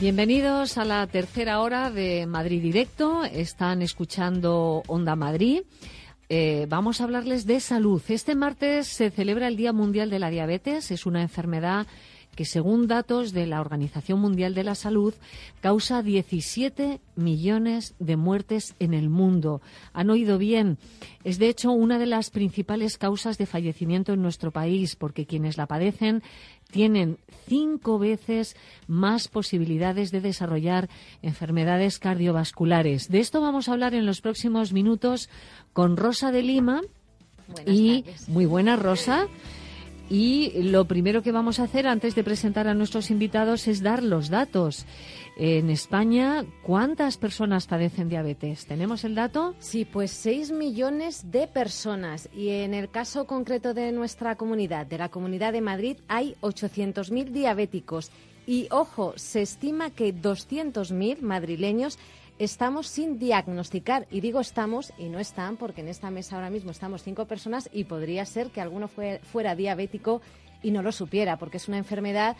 Bienvenidos a la tercera hora de Madrid Directo. Están escuchando Onda Madrid. Eh, vamos a hablarles de salud. Este martes se celebra el Día Mundial de la Diabetes. Es una enfermedad que, según datos de la Organización Mundial de la Salud, causa 17 millones de muertes en el mundo. Han oído bien. Es, de hecho, una de las principales causas de fallecimiento en nuestro país, porque quienes la padecen tienen cinco veces más posibilidades de desarrollar enfermedades cardiovasculares. De esto vamos a hablar en los próximos minutos con Rosa de Lima. y muy buena Rosa. Y lo primero que vamos a hacer antes de presentar a nuestros invitados es dar los datos. En España, ¿cuántas personas padecen diabetes? ¿Tenemos el dato? Sí, pues 6 millones de personas. Y en el caso concreto de nuestra comunidad, de la Comunidad de Madrid, hay 800.000 diabéticos. Y ojo, se estima que 200.000 madrileños estamos sin diagnosticar. Y digo estamos y no están porque en esta mesa ahora mismo estamos cinco personas y podría ser que alguno fuera diabético y no lo supiera porque es una enfermedad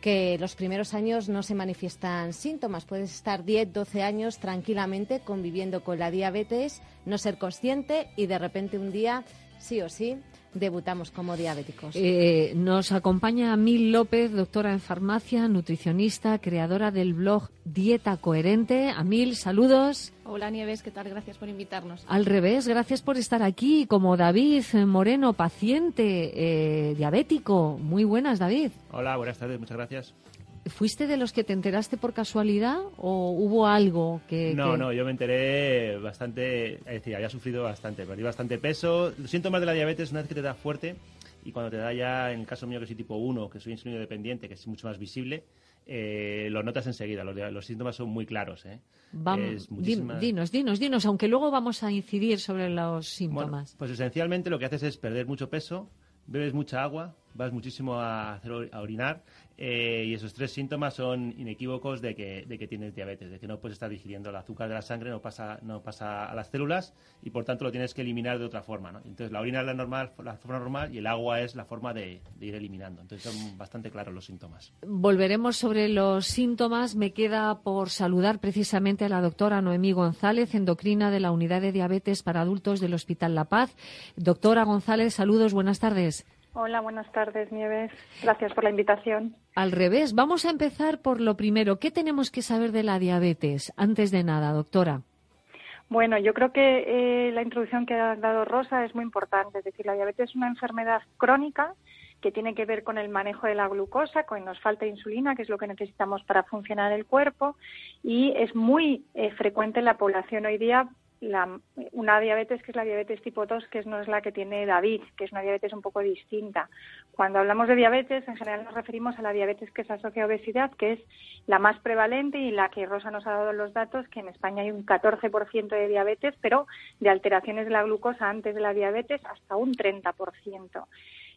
que los primeros años no se manifiestan síntomas. Puedes estar 10, 12 años tranquilamente conviviendo con la diabetes, no ser consciente y de repente un día, sí o sí, debutamos como diabéticos. Eh, nos acompaña Mil López, doctora en farmacia, nutricionista, creadora del blog Dieta Coherente. Amil, saludos. Hola Nieves, ¿qué tal? Gracias por invitarnos. Al revés, gracias por estar aquí como David Moreno, paciente eh, diabético. Muy buenas, David. Hola, buenas tardes, muchas gracias. ¿Fuiste de los que te enteraste por casualidad o hubo algo que...? No, no, yo me enteré bastante, es decir, había sufrido bastante, perdí bastante peso. Los síntomas de la diabetes, una vez que te da fuerte, y cuando te da ya, en el caso mío que soy tipo 1, que soy insulino dependiente, que es mucho más visible, eh, lo notas enseguida, los, síntomas son muy claros. ¿eh? Vamos, dinos, dinos, dinos, aunque luego vamos a incidir sobre los síntomas. pues esencialmente lo que haces es perder mucho peso, bebes mucha agua, vas muchísimo a, hacer, orinar eh, y esos tres síntomas son inequívocos de que, de que tienes diabetes, de que no puedes estar digiriendo el azúcar de la sangre, no pasa, no pasa a las células y por tanto lo tienes que eliminar de otra forma. Entonces la orina es la, normal, la forma normal y el agua es la forma de, ir eliminando. Entonces son bastante claros los síntomas. Volveremos sobre los síntomas. Me queda por saludar precisamente a la doctora Noemí González, endocrina de la Unidad de Diabetes para Adultos del Hospital La Paz. Doctora González, saludos, buenas tardes. Hola, buenas tardes, Nieves. Gracias por la invitación. Al revés, vamos a empezar por lo primero. ¿Qué tenemos que saber de la diabetes? Antes de nada, doctora. Bueno, yo creo que eh, la introducción que ha dado Rosa es muy importante. Es decir, la diabetes es una enfermedad crónica que tiene que ver con el manejo de la glucosa, con nos falta insulina, que es lo que necesitamos para funcionar el cuerpo, y es muy eh, frecuente en la población hoy día una diabetes que es la diabetes tipo 2, que no es la que tiene David, que es una diabetes un poco distinta. Cuando hablamos de diabetes, en general nos referimos a la diabetes que se asocia a obesidad, que es la más prevalente y la que Rosa nos ha dado los datos, que en España hay un 14% de diabetes, pero de alteraciones de la glucosa antes de la diabetes hasta un 30%.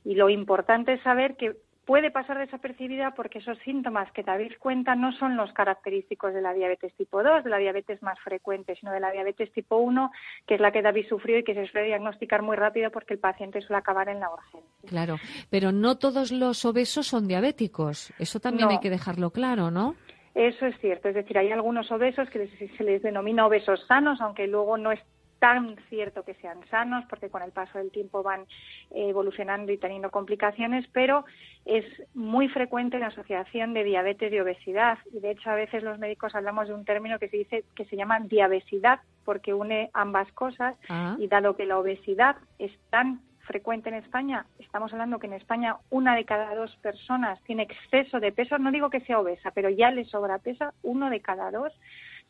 Y lo importante es saber que puede pasar desapercibida porque esos síntomas que David cuenta no son los característicos de la diabetes tipo 2, de la diabetes más frecuente, sino de la diabetes tipo 1, que es la que David sufrió y que se suele diagnosticar muy rápido porque el paciente suele acabar en la urgencia. Claro, pero no todos los obesos son diabéticos. Eso también hay que dejarlo claro, ¿no? Eso es cierto, es decir, hay algunos obesos que se les denomina obesos sanos, aunque luego no es tan cierto que sean sanos, porque con el paso del tiempo van eh, evolucionando y teniendo complicaciones, pero es muy frecuente la asociación de diabetes y obesidad. Y de hecho, a veces los médicos hablamos de un término que se dice que se llama diabesidad, porque une ambas cosas. Ah. Y dado que la obesidad es tan frecuente en España, estamos hablando que en España una de cada dos personas tiene exceso de peso, no digo que sea obesa, pero ya le sobra peso, uno de cada dos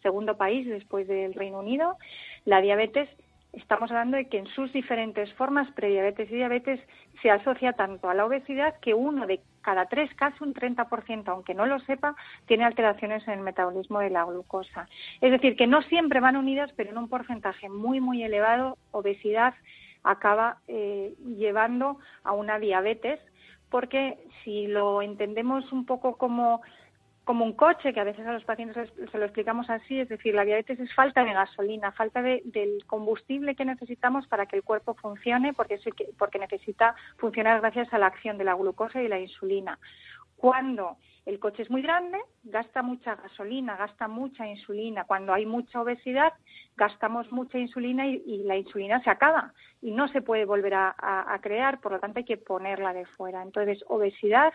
segundo país después del Reino Unido. La diabetes, estamos hablando de que en sus diferentes formas, prediabetes y diabetes, se asocia tanto a la obesidad que uno de cada tres, casi un 30%, aunque no lo sepa, tiene alteraciones en el metabolismo de la glucosa. Es decir, que no siempre van unidas, pero en un porcentaje muy, muy elevado, obesidad acaba eh, llevando a una diabetes, porque si lo entendemos un poco como como un coche, que a veces a los pacientes se lo explicamos así, es decir, la diabetes es falta de gasolina, falta de, del combustible que necesitamos para que el cuerpo funcione, porque, porque necesita funcionar gracias a la acción de la glucosa y la insulina. Cuando el coche es muy grande, gasta mucha gasolina, gasta mucha insulina. Cuando hay mucha obesidad, gastamos mucha insulina y, la insulina se acaba y no se puede volver a, a, crear, por lo tanto hay que ponerla de fuera. Entonces, obesidad,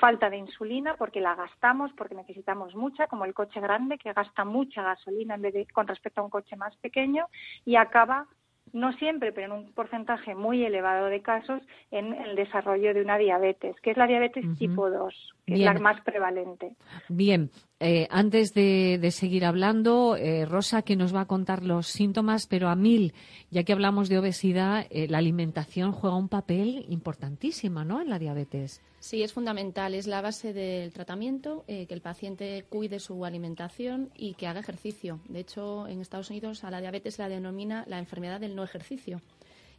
falta de insulina porque la gastamos, porque necesitamos mucha, como el coche grande que gasta mucha gasolina en vez de con respecto a un coche más pequeño y acaba no siempre, pero en un porcentaje muy elevado de casos, en el desarrollo de una diabetes, que es la diabetes tipo 2, que es la más prevalente. Bien, eh, antes de, seguir hablando, eh, Rosa, que nos va a contar los síntomas, pero a mil, ya que hablamos de obesidad, eh, la alimentación juega un papel importantísimo, ¿no?, en la diabetes. Sí, es fundamental. Es la base del tratamiento, que el paciente cuide su alimentación y que haga ejercicio. De hecho, en Estados Unidos a la diabetes la denomina la enfermedad del no ejercicio.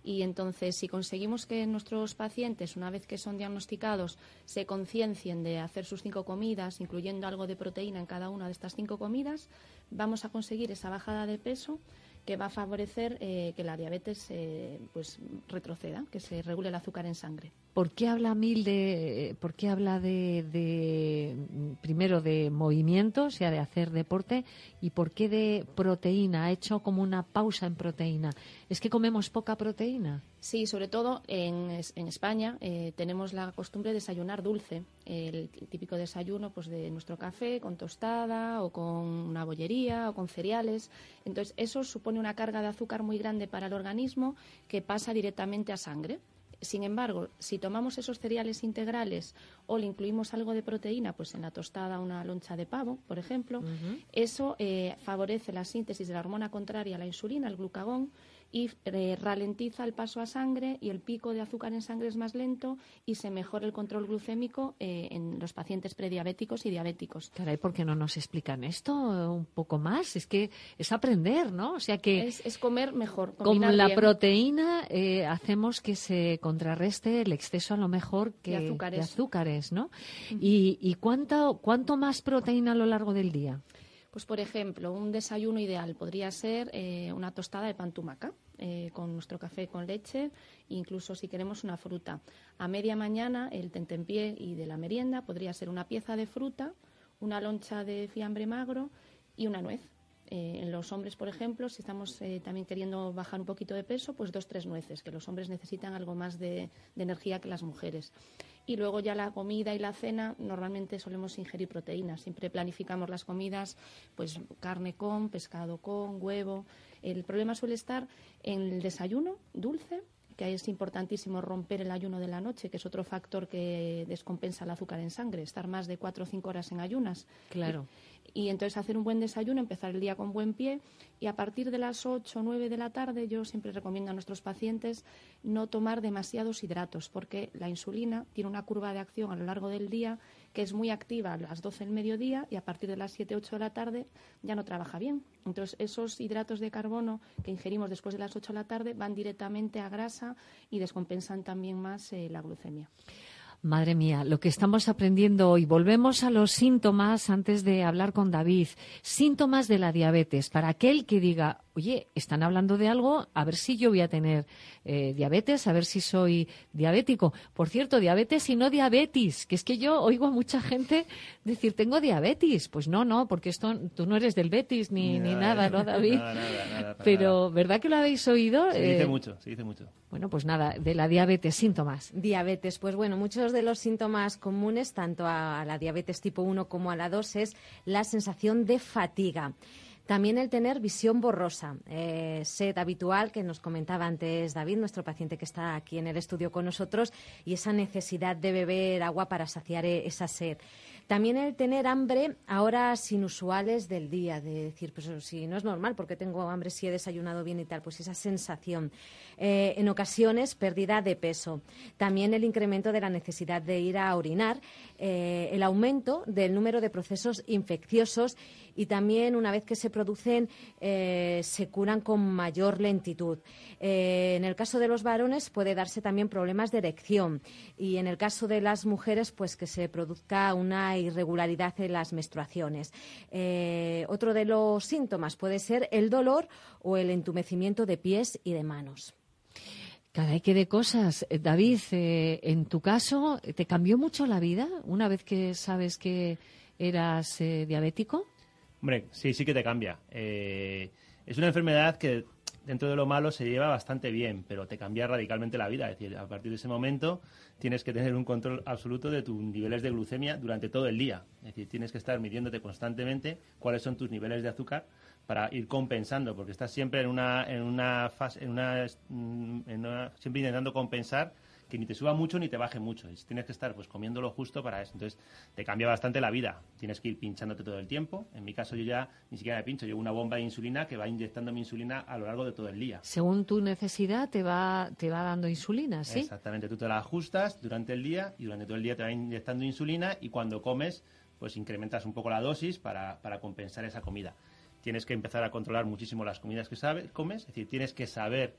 Y entonces, si conseguimos que nuestros pacientes, una vez que son diagnosticados, se conciencien de hacer sus cinco comidas, incluyendo algo de proteína en cada una de estas cinco comidas, vamos a conseguir esa bajada de peso que va a favorecer eh, que la diabetes eh, pues retroceda, que se regule el azúcar en sangre. ¿Por qué habla Mil de, por qué habla de, primero de movimiento, o sea, de hacer deporte, y por qué de proteína? Ha hecho como una pausa en proteína. ¿Es que comemos poca proteína? Sí, sobre todo en, España eh, tenemos la costumbre de desayunar dulce, el típico desayuno pues de nuestro café con tostada o con una bollería o con cereales. Entonces eso supone una carga de azúcar muy grande para el organismo que pasa directamente a sangre. Sin embargo, si tomamos esos cereales integrales o le incluimos algo de proteína, pues en la tostada una loncha de pavo, por ejemplo, eso eh, favorece la síntesis de la hormona contraria a la insulina, el glucagón, y eh, ralentiza el paso a sangre y el pico de azúcar en sangre es más lento y se mejora el control glucémico eh, en los pacientes prediabéticos y diabéticos. Caray, ¿por qué no nos explican esto un poco más? Es que es aprender, ¿no? O sea que... Es, comer mejor. Con la proteína eh, hacemos que se contrarreste el exceso a lo mejor que de azúcares, de azúcares ¿no? ¿Y, y cuánto, cuánto más proteína a lo largo del día? Pues, por ejemplo, un desayuno ideal podría ser eh, una tostada de pan tumaca eh, con nuestro café con leche, incluso si queremos una fruta. A media mañana, el tentempié y de la merienda podría ser una pieza de fruta, una loncha de fiambre magro y una nuez. Eh, en los hombres, por ejemplo, si estamos también queriendo bajar un poquito de peso, pues dos, tres nueces, que los hombres necesitan algo más de energía que las mujeres y luego ya la comida y la cena normalmente solemos ingerir proteínas. Siempre planificamos las comidas, pues carne con, pescado con, huevo. El problema suele estar en el desayuno dulce, que es importantísimo romper el ayuno de la noche, que es otro factor que descompensa el azúcar en sangre, estar más de cuatro o cinco horas en ayunas. Claro y entonces hacer un buen desayuno, empezar el día con buen pie y a partir de las 8 o 9 de la tarde yo siempre recomiendo a nuestros pacientes no tomar demasiados hidratos porque la insulina tiene una curva de acción a lo largo del día que es muy activa a las 12 del mediodía y a partir de las 7 8 de la tarde ya no trabaja bien. Entonces esos hidratos de carbono que ingerimos después de las 8 de la tarde van directamente a grasa y descompensan también más eh, la glucemia. Madre mía, lo que estamos aprendiendo hoy. Volvemos a los síntomas antes de hablar con David. Síntomas de la diabetes. Para aquel que diga, oye, están hablando de algo, a ver si yo voy a tener eh, diabetes, a ver si soy diabético. Por cierto, diabetes y no diabetes, que es que yo oigo a mucha gente decir, tengo diabetes. Pues no, no, porque esto tú no eres del Betis ni, ni nada, ¿no, David? Nada, nada, Pero, ¿verdad que lo habéis oído? Se dice eh, mucho, se dice mucho. Bueno, pues nada, de la diabetes, síntomas. Diabetes, pues bueno, muchos de los síntomas comunes, tanto a la diabetes tipo 1 como a la 2, es la sensación de fatiga. También el tener visión borrosa, eh, sed habitual que nos comentaba antes David, nuestro paciente que está aquí en el estudio con nosotros, y esa necesidad de beber agua para saciar e-, esa sed. También el tener hambre a horas inusuales del día, de decir, pues si no es normal, porque tengo hambre si he desayunado bien y tal, pues esa sensación. Eh, en ocasiones, pérdida de peso. También el incremento de la necesidad de ir a orinar, eh, el aumento del número de procesos infecciosos y también una vez que se producen eh, se curan con mayor lentitud. en el caso de los varones puede darse también problemas de erección y en el caso de las mujeres pues que se produzca una irregularidad en las menstruaciones. otro de los síntomas puede ser el dolor o el entumecimiento de pies y de manos. Caray, qué de cosas. Eh, David, eh, en tu caso, ¿te cambió mucho la vida una vez que sabes que eras eh, diabético? Hombre, sí, sí que te cambia. es una enfermedad que dentro de lo malo se lleva bastante bien, pero te cambia radicalmente la vida. Es decir, a partir de ese momento tienes que tener un control absoluto de tus niveles de glucemia durante todo el día. Es decir, tienes que estar midiéndote constantemente cuáles son tus niveles de azúcar para ir compensando, porque estás siempre en una, en una fase, en una, en una, siempre intentando compensar que ni te suba mucho ni te baje mucho. tienes que estar pues comiendo lo justo para eso. Entonces te cambia bastante la vida. Tienes que ir pinchándote todo el tiempo. En mi caso yo ya ni siquiera me pincho. Llevo una bomba de insulina que va inyectando mi insulina a lo largo de todo el día. Según tu necesidad te va, te va dando insulina, ¿sí? Exactamente. Tú te la ajustas durante el día y durante todo el día te va inyectando insulina y cuando comes pues incrementas un poco la dosis para, para compensar esa comida tienes que empezar a controlar muchísimo las comidas que sabes, comes, es decir, tienes que saber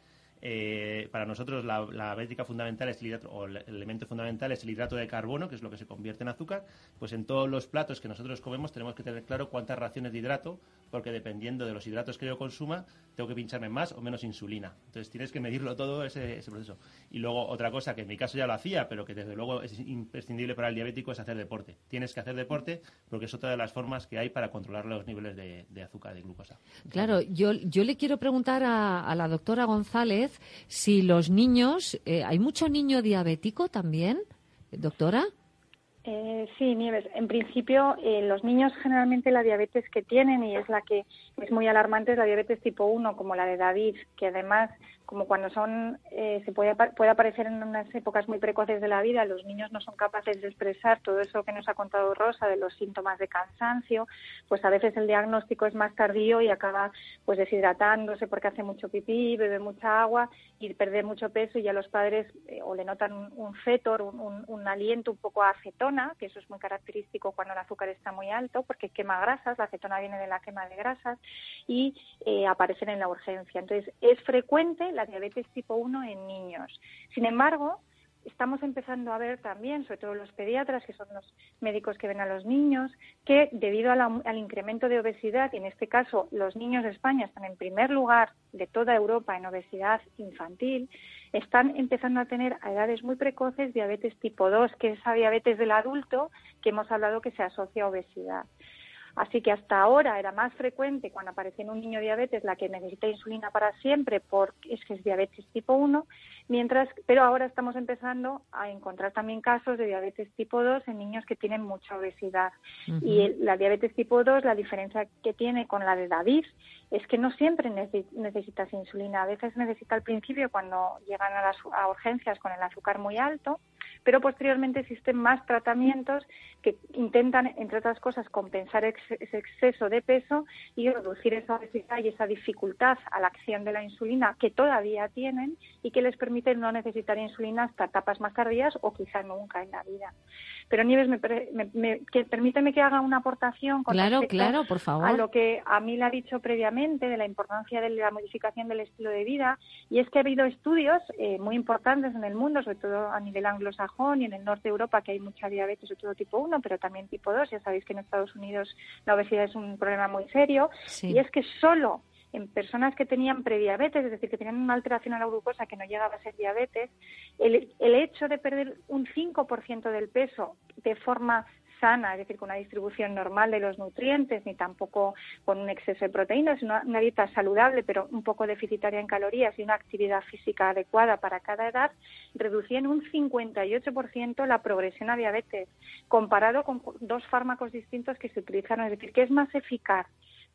eh, para nosotros la, la fundamental es el hidrato, o el elemento fundamental es el hidrato de carbono, que es lo que se convierte en azúcar, pues en todos los platos que nosotros comemos tenemos que tener claro cuántas raciones de hidrato, porque dependiendo de los hidratos que yo consuma, tengo que pincharme más o menos insulina. Entonces tienes que medirlo todo ese, proceso. Y luego otra cosa que en mi caso ya lo hacía, pero que desde luego es imprescindible para el diabético es hacer deporte. Tienes que hacer deporte porque es otra de las formas que hay para controlar los niveles de, azúcar, de glucosa. Claro, yo, yo le quiero preguntar a, a la doctora González si los niños, eh, ¿hay mucho niño diabético también, doctora? Eh, sí, Nieves. En principio, eh, los niños generalmente la diabetes que tienen, y es la que es muy alarmante, es la diabetes tipo 1, como la de David, que además como cuando son, eh, se puede, puede aparecer en unas épocas muy precoces de la vida, los niños no son capaces de expresar todo eso que nos ha contado Rosa de los síntomas de cansancio, pues a veces el diagnóstico es más tardío y acaba pues deshidratándose porque hace mucho pipí, bebe mucha agua y pierde mucho peso y ya los padres eh, o le notan un, fetor, un, un, aliento un poco a acetona, que eso es muy característico cuando el azúcar está muy alto porque quema grasas, la acetona viene de la quema de grasas y eh, aparecen en la urgencia. Entonces es frecuente la diabetes tipo 1 en niños. Sin embargo, estamos empezando a ver también, sobre todo los pediatras, que son los médicos que ven a los niños, que debido al incremento de obesidad, y en este caso los niños de España están en primer lugar de toda Europa en obesidad infantil, están empezando a tener a edades muy precoces diabetes tipo 2, que es esa diabetes del adulto que hemos hablado que se asocia a obesidad. Así que hasta ahora era más frecuente cuando aparece en un niño diabetes la que necesita insulina para siempre porque es que es diabetes tipo 1, mientras pero ahora estamos empezando a encontrar también casos de diabetes tipo 2 en niños que tienen mucha obesidad. Y la diabetes tipo 2, la diferencia que tiene con la de David es que no siempre necesitas insulina, a veces necesita al principio cuando llegan a las a urgencias con el azúcar muy alto pero posteriormente existen más tratamientos que intentan, entre otras cosas, compensar ese exceso de peso y reducir esa obesidad y esa dificultad a la acción de la insulina que todavía tienen y que les permite no necesitar insulina hasta etapas más tardías o quizá nunca en la vida. Pero Nieves, me, que, permíteme que haga una aportación con claro, claro, por favor. a lo que a mí le ha dicho previamente de la importancia de la modificación del estilo de vida y es que ha habido estudios eh, muy importantes en el mundo, sobre todo a nivel anglosajón y en el norte de Europa, que hay mucha diabetes de todo tipo 1, pero también tipo 2. Ya sabéis que en Estados Unidos la obesidad es un problema muy serio y es que solo en personas que tenían prediabetes, es decir, que tenían una alteración a la glucosa que no llegaba a ser diabetes, el, el hecho de perder un 5% del peso de forma sana, es decir, con una distribución normal de los nutrientes, ni tampoco con un exceso de proteínas, una, una dieta saludable, pero un poco deficitaria en calorías y una actividad física adecuada para cada edad, reducían un 58% la progresión a diabetes, comparado con dos fármacos distintos que se utilizaron. Es decir, que es más eficaz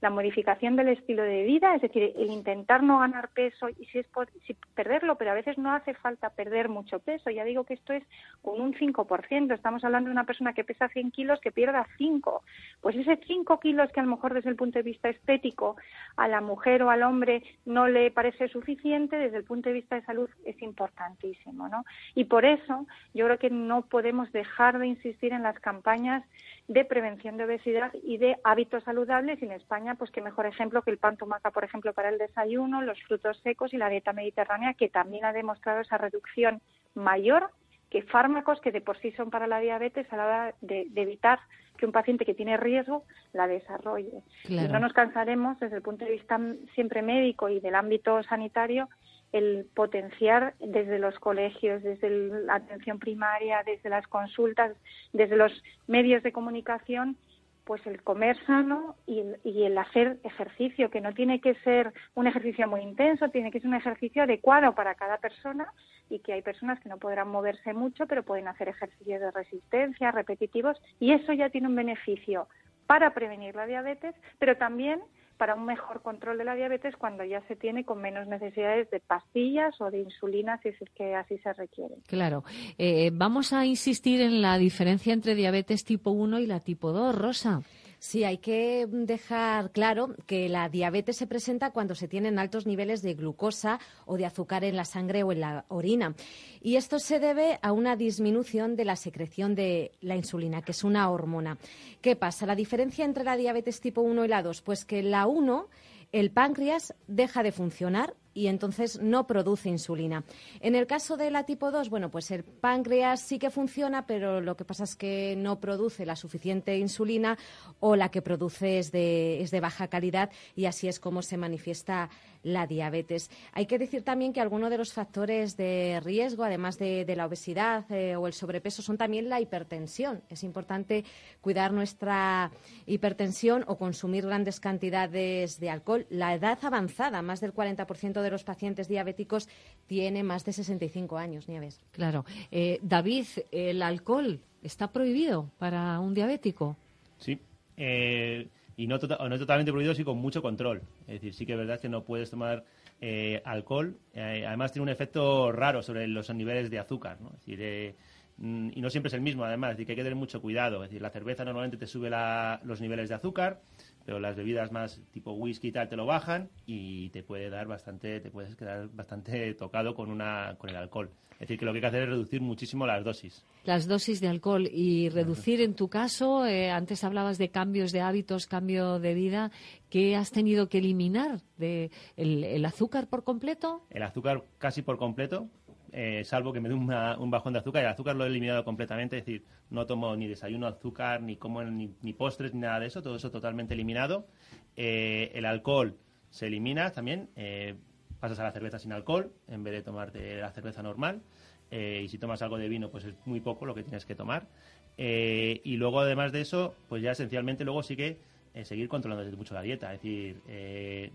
la modificación del estilo de vida, es decir, el intentar no ganar peso y si es por, si perderlo, pero a veces no hace falta perder mucho peso. Ya digo que esto es con un 5%. Estamos hablando de una persona que pesa 100 kilos que pierda 5. Pues ese 5 kilos que a lo mejor desde el punto de vista estético a la mujer o al hombre no le parece suficiente, desde el punto de vista de salud es importantísimo, ¿no? Y por eso yo creo que no podemos dejar de insistir en las campañas de prevención de obesidad y de hábitos saludables en España pues qué mejor ejemplo que el pan tumaca por ejemplo para el desayuno los frutos secos y la dieta mediterránea que también ha demostrado esa reducción mayor que fármacos que de por sí son para la diabetes a la hora de, evitar que un paciente que tiene riesgo la desarrolle. Y no nos cansaremos desde el punto de vista siempre médico y del ámbito sanitario el potenciar desde los colegios, desde la atención primaria, desde las consultas, desde los medios de comunicación, pues el comer sano y el, y el, hacer ejercicio, que no tiene que ser un ejercicio muy intenso, tiene que ser un ejercicio adecuado para cada persona y que hay personas que no podrán moverse mucho, pero pueden hacer ejercicios de resistencia, repetitivos, y eso ya tiene un beneficio para prevenir la diabetes, pero también para un mejor control de la diabetes cuando ya se tiene con menos necesidades de pastillas o de insulina, si es que así se requiere. Claro. Eh, vamos a insistir en la diferencia entre diabetes tipo 1 y la tipo 2, Rosa. Sí, hay que dejar claro que la diabetes se presenta cuando se tienen altos niveles de glucosa o de azúcar en la sangre o en la orina. Y esto se debe a una disminución de la secreción de la insulina, que es una hormona. ¿Qué pasa? La diferencia entre la diabetes tipo 1 y la 2, pues que la 1 el páncreas deja de funcionar y entonces no produce insulina. En el caso de la tipo 2, bueno, pues el páncreas sí que funciona, pero lo que pasa es que no produce la suficiente insulina o la que produce es de, es de baja calidad y así es como se manifiesta la diabetes. Hay que decir también que algunos de los factores de riesgo, además de, la obesidad eh, o el sobrepeso, son también la hipertensión. Es importante cuidar nuestra hipertensión o consumir grandes cantidades de alcohol. La edad avanzada, más del 40% de los pacientes diabéticos tiene más de 65 años, Nieves. Claro. Eh, David, ¿el alcohol está prohibido para un diabético? Sí. Eh, y no, tota-, no totalmente prohibido, sí con mucho control. Es decir, sí que es verdad que no puedes tomar eh, alcohol. Eh, además tiene un efecto raro sobre los niveles de azúcar, ¿no? Es decir, eh, mm, y no siempre es el mismo, además, es decir, que hay que tener mucho cuidado. Es decir, la cerveza normalmente te sube los niveles de azúcar, pero las bebidas más tipo whisky y tal te lo bajan y te puede dar bastante, te puedes quedar bastante tocado con una con el alcohol. Es decir, que lo que hay que hacer es reducir muchísimo las dosis. Las dosis de alcohol y reducir, en tu caso, eh, antes hablabas de cambios de hábitos, cambio de vida, ¿qué has tenido que eliminar? De el, azúcar por completo? El azúcar casi por completo, eh, salvo que me dé un bajón de azúcar. El azúcar lo he eliminado completamente, es decir, no tomo ni desayuno azúcar, ni como ni, postres, ni nada de eso, todo eso totalmente eliminado. Eh, el alcohol se elimina también pasas a la cerveza sin alcohol en vez de tomarte la cerveza normal. Eh, y si tomas algo de vino, pues es muy poco lo que tienes que tomar. Eh, y luego, además de eso, pues ya esencialmente luego sí que eh, seguir controlando mucho la dieta. Es decir,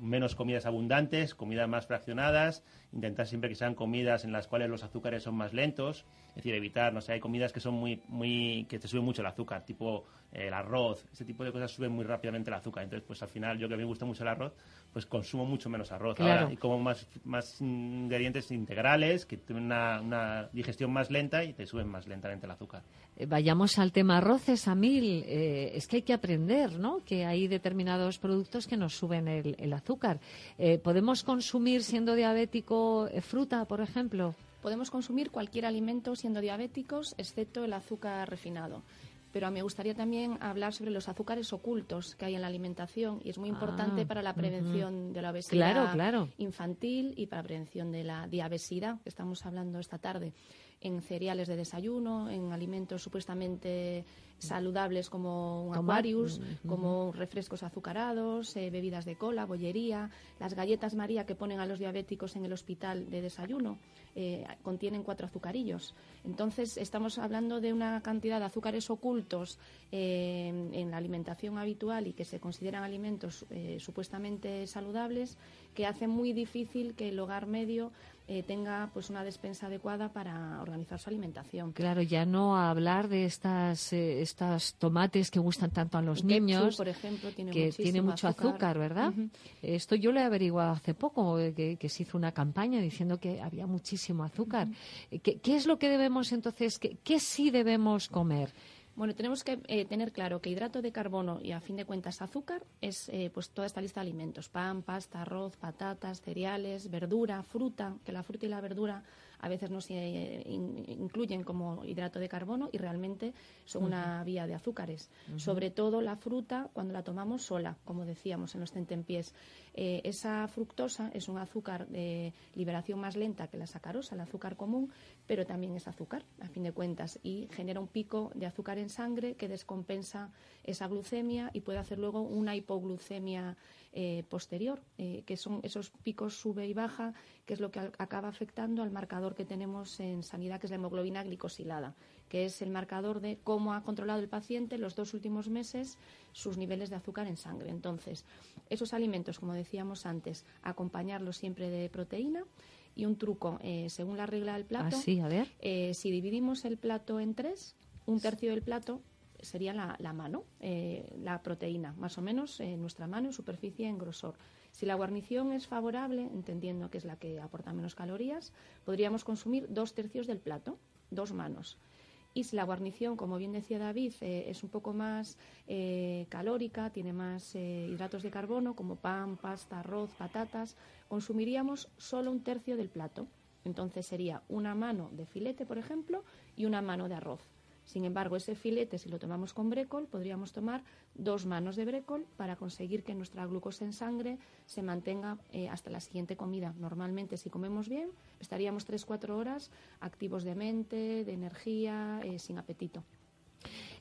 menos comidas abundantes, comidas más fraccionadas, intentar siempre que sean comidas en las cuales los azúcares son más lentos. Es decir, evitar, no sé, hay comidas que son muy, muy, que te suben mucho el azúcar, tipo el arroz, ese tipo de cosas suben muy rápidamente el azúcar. Entonces, pues al final, yo que a mí me gusta mucho el arroz, pues consumo mucho menos arroz ahora y como más, más ingredientes integrales que tienen una, digestión más lenta y te suben más lentamente el azúcar. Eh, vayamos al tema arroces, a mil. Eh, es que hay que aprender, ¿no? Que hay determinados productos que nos suben el, azúcar. Eh, ¿Podemos consumir siendo diabético fruta, por ejemplo? Podemos consumir cualquier alimento siendo diabéticos, excepto el azúcar refinado pero me gustaría también hablar sobre los azúcares ocultos que hay en la alimentación y es muy importante ah, para la prevención de la obesidad infantil y para la prevención de la diabesidad que estamos hablando esta tarde en cereales de desayuno, en alimentos supuestamente saludables como un Aquarius, como refrescos azucarados, eh, bebidas de cola, bollería, las galletas María que ponen a los diabéticos en el hospital de desayuno eh, contienen cuatro azucarillos. Entonces estamos hablando de una cantidad de azúcares ocultos eh, en la alimentación habitual y que se consideran alimentos supuestamente saludables que hacen muy difícil que el hogar medio eh, tenga pues una despensa adecuada para organizar su alimentación. Claro, ya no hablar de estas eh, estas tomates que gustan tanto a los niños, por ejemplo, tiene que tiene mucho azúcar, ¿verdad? Esto yo lo he averiguado hace poco, que, se hizo una campaña diciendo que había muchísimo azúcar. ¿Qué, es lo que debemos entonces? ¿Qué, qué sí debemos comer? Bueno, tenemos que eh, tener claro que hidrato de carbono y a fin de cuentas azúcar es eh, pues toda esta lista de alimentos, pan, pasta, arroz, patatas, cereales, verdura, fruta, que la fruta y la verdura a veces no se eh, incluyen como hidrato de carbono y realmente son una vía de azúcares. Sobre todo la fruta cuando la tomamos sola, como decíamos en los tentempiés. Eh, esa fructosa es un azúcar de liberación más lenta que la sacarosa, el azúcar común, pero también es azúcar, a fin de cuentas, y genera un pico de azúcares en sangre que descompensa esa glucemia y puede hacer luego una hipoglucemia eh, posterior, eh, que son esos picos sube y baja, que es lo que acaba afectando al marcador que tenemos en sanidad, que es la hemoglobina glicosilada, que es el marcador de cómo ha controlado el paciente los dos últimos meses sus niveles de azúcar en sangre. Entonces, esos alimentos, como decíamos antes, acompañarlos siempre de proteína. Y un truco, eh, según la regla del plato, ah, a ver. si dividimos el plato en tres, un tercio del plato sería la, mano, eh, la proteína, más o menos en nuestra mano en superficie en grosor. Si la guarnición es favorable, entendiendo que es la que aporta menos calorías, podríamos consumir dos tercios del plato, dos manos. Y si la guarnición, como bien decía David, eh, es un poco más eh, calórica, tiene más hidratos de carbono, como pan, pasta, arroz, patatas, consumiríamos solo un tercio del plato. Entonces sería una mano de filete, por ejemplo, y una mano de arroz. Sin embargo, ese filete, si lo tomamos con brécol, podríamos tomar dos manos de brécol para conseguir que nuestra glucosa en sangre se mantenga eh, hasta la siguiente comida. Normalmente, si comemos bien, estaríamos 3-4 horas activos de mente, de energía, eh, sin apetito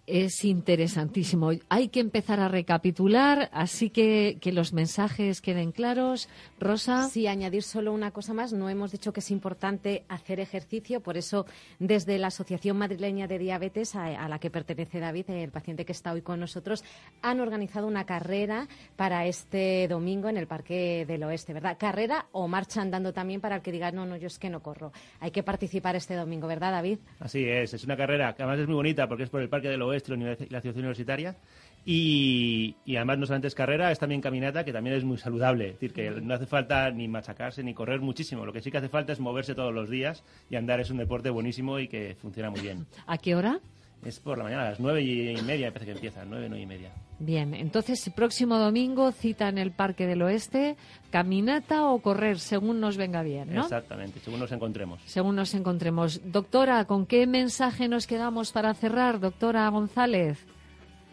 es interesantísimo. Hay que empezar a recapitular, así que que los mensajes queden claros. Rosa. Sí, añadir solo una cosa más. No hemos dicho que es importante hacer ejercicio, por eso desde la Asociación Madrileña de Diabetes, a, la que pertenece David, el paciente que está hoy con nosotros, han organizado una carrera para este domingo en el Parque del Oeste, ¿verdad? Carrera o marcha andando también para el que diga, no, no, yo es que no corro. Hay que participar este domingo, ¿verdad, David? Así es, es una carrera que además es muy bonita porque es por el Parque del Oeste la ciudad universitaria. Y, además no solamente es carrera, es también caminata, que también es muy saludable. Es decir, que no hace falta ni machacarse ni correr muchísimo. Lo que sí que hace falta es moverse todos los días y andar es un deporte buenísimo y que funciona muy bien. ¿A qué hora? Es por la mañana, a las nueve y media, me parece que empieza, nueve, nueve y media. Bien, entonces próximo domingo cita en el Parque del Oeste, caminata o correr, según nos venga bien, ¿no? Exactamente, según nos encontremos. Según nos encontremos. Doctora, ¿con qué mensaje nos quedamos para cerrar, doctora González?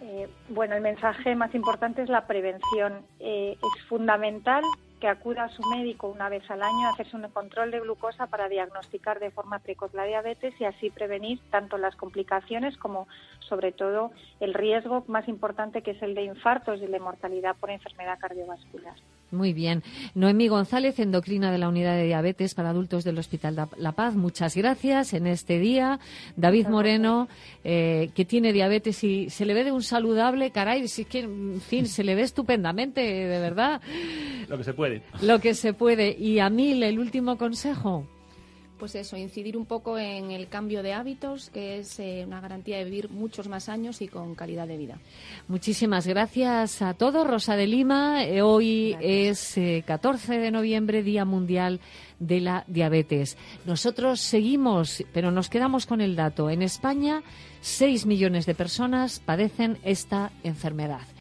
Eh, bueno, el mensaje más importante es la prevención. Eh, es fundamental que acuda a su médico una vez al año a hacerse un control de glucosa para diagnosticar de forma precoz la diabetes y así prevenir tanto las complicaciones como sobre todo el riesgo más importante que es el de infartos y de mortalidad por enfermedad cardiovascular. Muy bien. Noemí González, endocrina de la Unidad de Diabetes para Adultos del Hospital La Paz, muchas gracias en este día. David Moreno, eh, que tiene diabetes y se le ve de un saludable, caray, sí que, en fin, se le ve estupendamente, de verdad. Lo que se puede. Lo que se puede. Y a mí, el último consejo pues eso, incidir un poco en el cambio de hábitos, que es eh, una garantía de vivir muchos más años y con calidad de vida. Muchísimas gracias a todos. Rosa de Lima, eh, hoy es 14 eh, de noviembre, Día Mundial de la Diabetes. Nosotros seguimos, pero nos quedamos con el dato. En España, 6 millones de personas padecen esta enfermedad.